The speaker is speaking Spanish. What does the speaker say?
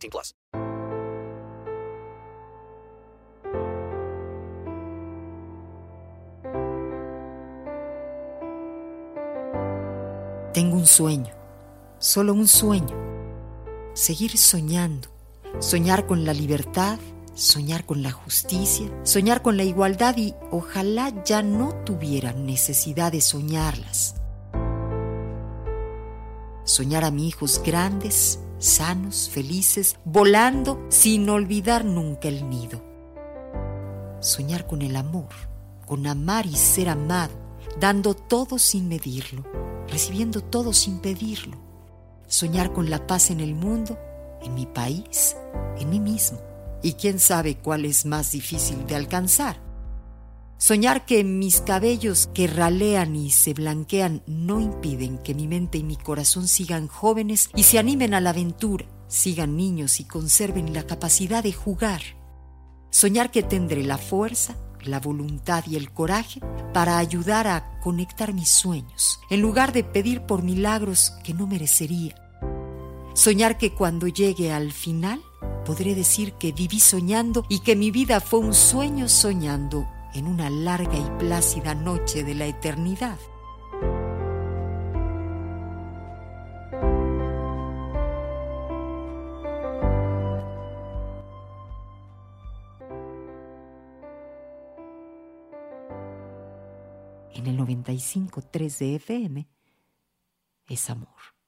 18 plus. Tengo un sueño, solo un sueño. Seguir soñando, soñar con la libertad, soñar con la justicia, soñar con la igualdad y ojalá ya no tuviera necesidad de soñarlas. Soñar a mis hijos grandes, sanos, felices, volando sin olvidar nunca el nido. Soñar con el amor, con amar y ser amado, dando todo sin medirlo, recibiendo todo sin pedirlo. Soñar con la paz en el mundo, en mi país, en mí mismo. Y quién sabe cuál es más difícil de alcanzar. Soñar que mis cabellos que ralean y se blanquean no impiden que mi mente y mi corazón sigan jóvenes y se animen a la aventura, sigan niños y conserven la capacidad de jugar. Soñar que tendré la fuerza, la voluntad y el coraje para ayudar a conectar mis sueños, en lugar de pedir por milagros que no merecería. Soñar que cuando llegue al final podré decir que viví soñando y que mi vida fue un sueño soñando en una larga y plácida noche de la eternidad. En el 95.3 de FM es amor.